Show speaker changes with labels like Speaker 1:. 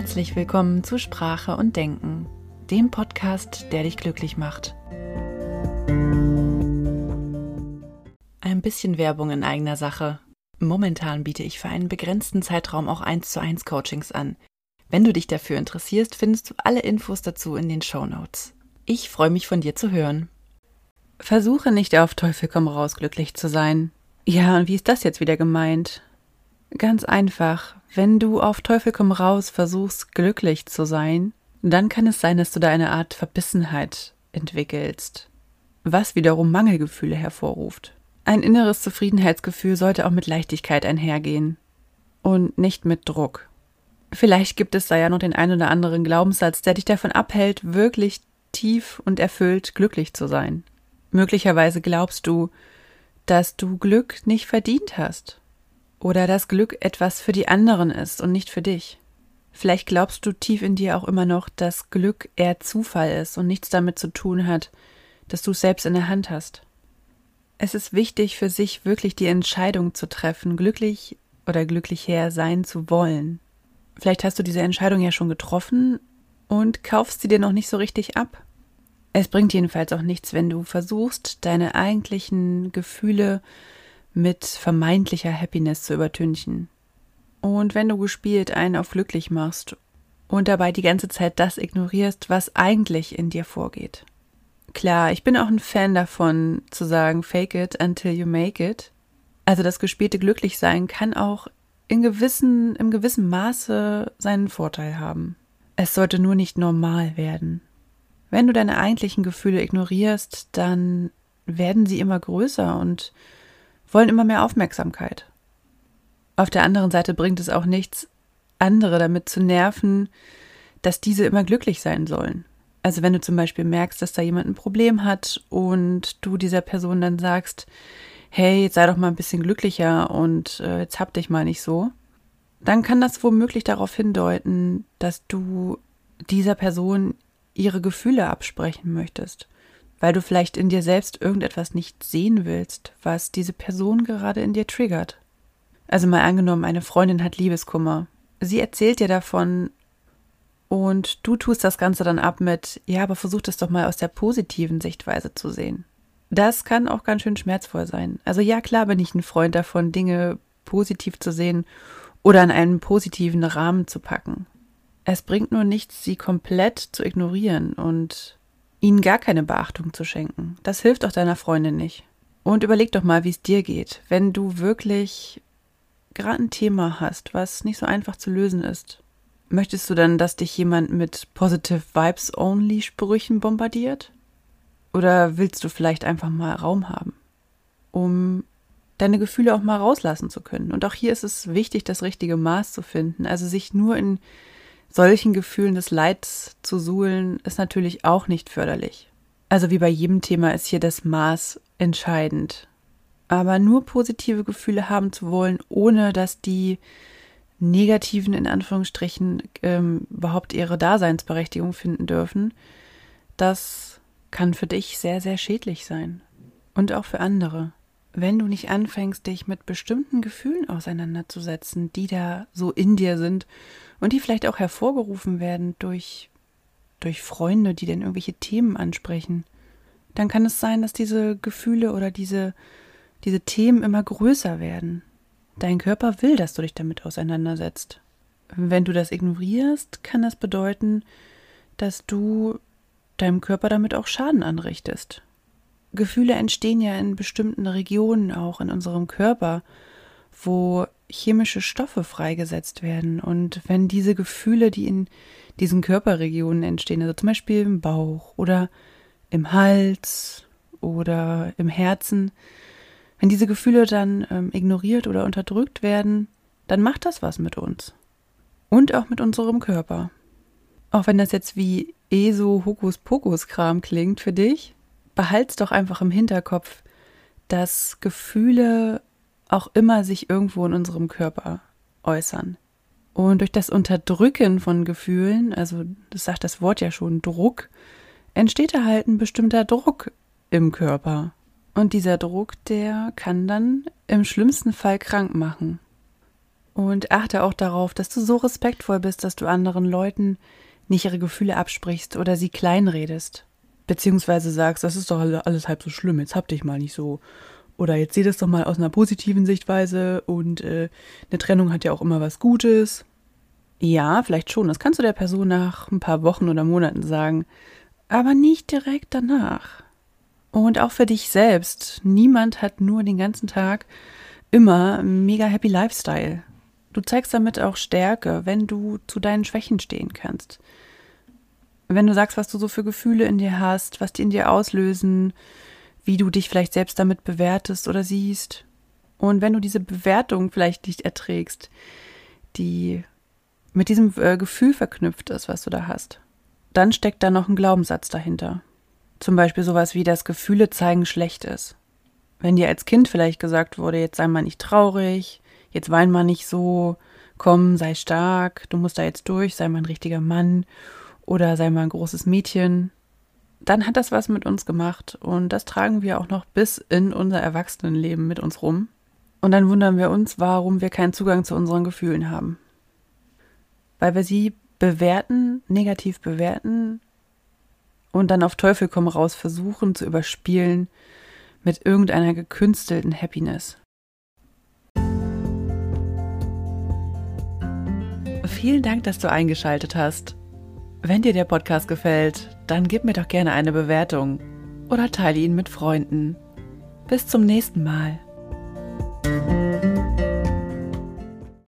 Speaker 1: Herzlich willkommen zu Sprache und Denken, dem Podcast, der dich glücklich macht. Ein bisschen Werbung in eigener Sache. Momentan biete ich für einen begrenzten Zeitraum auch 1 zu 1 Coachings an. Wenn du dich dafür interessierst, findest du alle Infos dazu in den Show Notes. Ich freue mich von dir zu hören. Versuche nicht auf Teufel komm raus glücklich zu sein. Ja, und wie ist das jetzt wieder gemeint? Ganz einfach, wenn du auf Teufel komm raus versuchst glücklich zu sein, dann kann es sein, dass du da eine Art Verbissenheit entwickelst, was wiederum Mangelgefühle hervorruft. Ein inneres Zufriedenheitsgefühl sollte auch mit Leichtigkeit einhergehen und nicht mit Druck. Vielleicht gibt es da ja noch den ein oder anderen Glaubenssatz, der dich davon abhält, wirklich tief und erfüllt glücklich zu sein. Möglicherweise glaubst du, dass du Glück nicht verdient hast oder dass Glück etwas für die anderen ist und nicht für dich. Vielleicht glaubst du tief in dir auch immer noch, dass Glück eher Zufall ist und nichts damit zu tun hat, dass du es selbst in der Hand hast. Es ist wichtig für sich wirklich die Entscheidung zu treffen, glücklich oder glücklicher sein zu wollen. Vielleicht hast du diese Entscheidung ja schon getroffen und kaufst sie dir noch nicht so richtig ab. Es bringt jedenfalls auch nichts, wenn du versuchst, deine eigentlichen Gefühle mit vermeintlicher Happiness zu übertünchen. Und wenn du gespielt einen auf glücklich machst und dabei die ganze Zeit das ignorierst, was eigentlich in dir vorgeht. Klar, ich bin auch ein Fan davon, zu sagen, fake it until you make it. Also das gespielte Glücklichsein kann auch in gewissen, im gewissen Maße seinen Vorteil haben. Es sollte nur nicht normal werden. Wenn du deine eigentlichen Gefühle ignorierst, dann werden sie immer größer und wollen immer mehr Aufmerksamkeit. Auf der anderen Seite bringt es auch nichts, andere damit zu nerven, dass diese immer glücklich sein sollen. Also wenn du zum Beispiel merkst, dass da jemand ein Problem hat und du dieser Person dann sagst, hey, jetzt sei doch mal ein bisschen glücklicher und äh, jetzt hab dich mal nicht so, dann kann das womöglich darauf hindeuten, dass du dieser Person ihre Gefühle absprechen möchtest, weil du vielleicht in dir selbst irgendetwas nicht sehen willst, was diese Person gerade in dir triggert. Also mal angenommen, eine Freundin hat Liebeskummer. Sie erzählt dir davon und du tust das Ganze dann ab mit, ja, aber versuch das doch mal aus der positiven Sichtweise zu sehen. Das kann auch ganz schön schmerzvoll sein. Also ja, klar bin ich ein Freund davon, Dinge positiv zu sehen oder in einen positiven Rahmen zu packen. Es bringt nur nichts, sie komplett zu ignorieren und ihnen gar keine Beachtung zu schenken. Das hilft auch deiner Freundin nicht. Und überleg doch mal, wie es dir geht, wenn du wirklich gerade ein Thema hast, was nicht so einfach zu lösen ist. Möchtest du dann, dass dich jemand mit Positive Vibes Only Sprüchen bombardiert? Oder willst du vielleicht einfach mal Raum haben, um deine Gefühle auch mal rauslassen zu können? Und auch hier ist es wichtig, das richtige Maß zu finden. Also sich nur in solchen Gefühlen des Leids zu suhlen, ist natürlich auch nicht förderlich. Also wie bei jedem Thema ist hier das Maß entscheidend. Aber nur positive Gefühle haben zu wollen, ohne dass die negativen in Anführungsstrichen ähm, überhaupt ihre Daseinsberechtigung finden dürfen, das kann für dich sehr, sehr schädlich sein. Und auch für andere. Wenn du nicht anfängst, dich mit bestimmten Gefühlen auseinanderzusetzen, die da so in dir sind und die vielleicht auch hervorgerufen werden durch, durch Freunde, die dann irgendwelche Themen ansprechen, dann kann es sein, dass diese Gefühle oder diese, diese Themen immer größer werden. Dein Körper will, dass du dich damit auseinandersetzt. Wenn du das ignorierst, kann das bedeuten, dass du deinem Körper damit auch Schaden anrichtest. Gefühle entstehen ja in bestimmten Regionen auch in unserem Körper, wo chemische Stoffe freigesetzt werden. Und wenn diese Gefühle, die in diesen Körperregionen entstehen, also zum Beispiel im Bauch oder im Hals oder im Herzen, wenn diese Gefühle dann ähm, ignoriert oder unterdrückt werden, dann macht das was mit uns. Und auch mit unserem Körper. Auch wenn das jetzt wie ESO Hokuspokus-Kram klingt für dich, behalt's doch einfach im Hinterkopf, dass Gefühle auch immer sich irgendwo in unserem Körper äußern. Und durch das Unterdrücken von Gefühlen, also das sagt das Wort ja schon, Druck, entsteht da halt ein bestimmter Druck im Körper. Und dieser Druck, der kann dann im schlimmsten Fall krank machen. Und achte auch darauf, dass du so respektvoll bist, dass du anderen Leuten nicht ihre Gefühle absprichst oder sie kleinredest. Beziehungsweise sagst, das ist doch alles halb so schlimm, jetzt hab dich mal nicht so. Oder jetzt sieh das doch mal aus einer positiven Sichtweise und äh, eine Trennung hat ja auch immer was Gutes. Ja, vielleicht schon, das kannst du der Person nach ein paar Wochen oder Monaten sagen, aber nicht direkt danach. Und auch für dich selbst. Niemand hat nur den ganzen Tag immer mega happy Lifestyle. Du zeigst damit auch Stärke, wenn du zu deinen Schwächen stehen kannst. Wenn du sagst, was du so für Gefühle in dir hast, was die in dir auslösen, wie du dich vielleicht selbst damit bewertest oder siehst. Und wenn du diese Bewertung vielleicht nicht erträgst, die mit diesem äh, Gefühl verknüpft ist, was du da hast, dann steckt da noch ein Glaubenssatz dahinter. Zum Beispiel sowas wie das Gefühle zeigen schlecht ist. Wenn dir als Kind vielleicht gesagt wurde, jetzt sei mal nicht traurig, jetzt wein mal nicht so, komm, sei stark, du musst da jetzt durch, sei mal ein richtiger Mann oder sei mal ein großes Mädchen, dann hat das was mit uns gemacht und das tragen wir auch noch bis in unser Erwachsenenleben mit uns rum. Und dann wundern wir uns, warum wir keinen Zugang zu unseren Gefühlen haben. Weil wir sie bewerten, negativ bewerten und dann auf Teufel komm raus versuchen zu überspielen mit irgendeiner gekünstelten Happiness. Vielen Dank, dass du eingeschaltet hast. Wenn dir der Podcast gefällt, dann gib mir doch gerne eine Bewertung oder teile ihn mit Freunden. Bis zum nächsten Mal.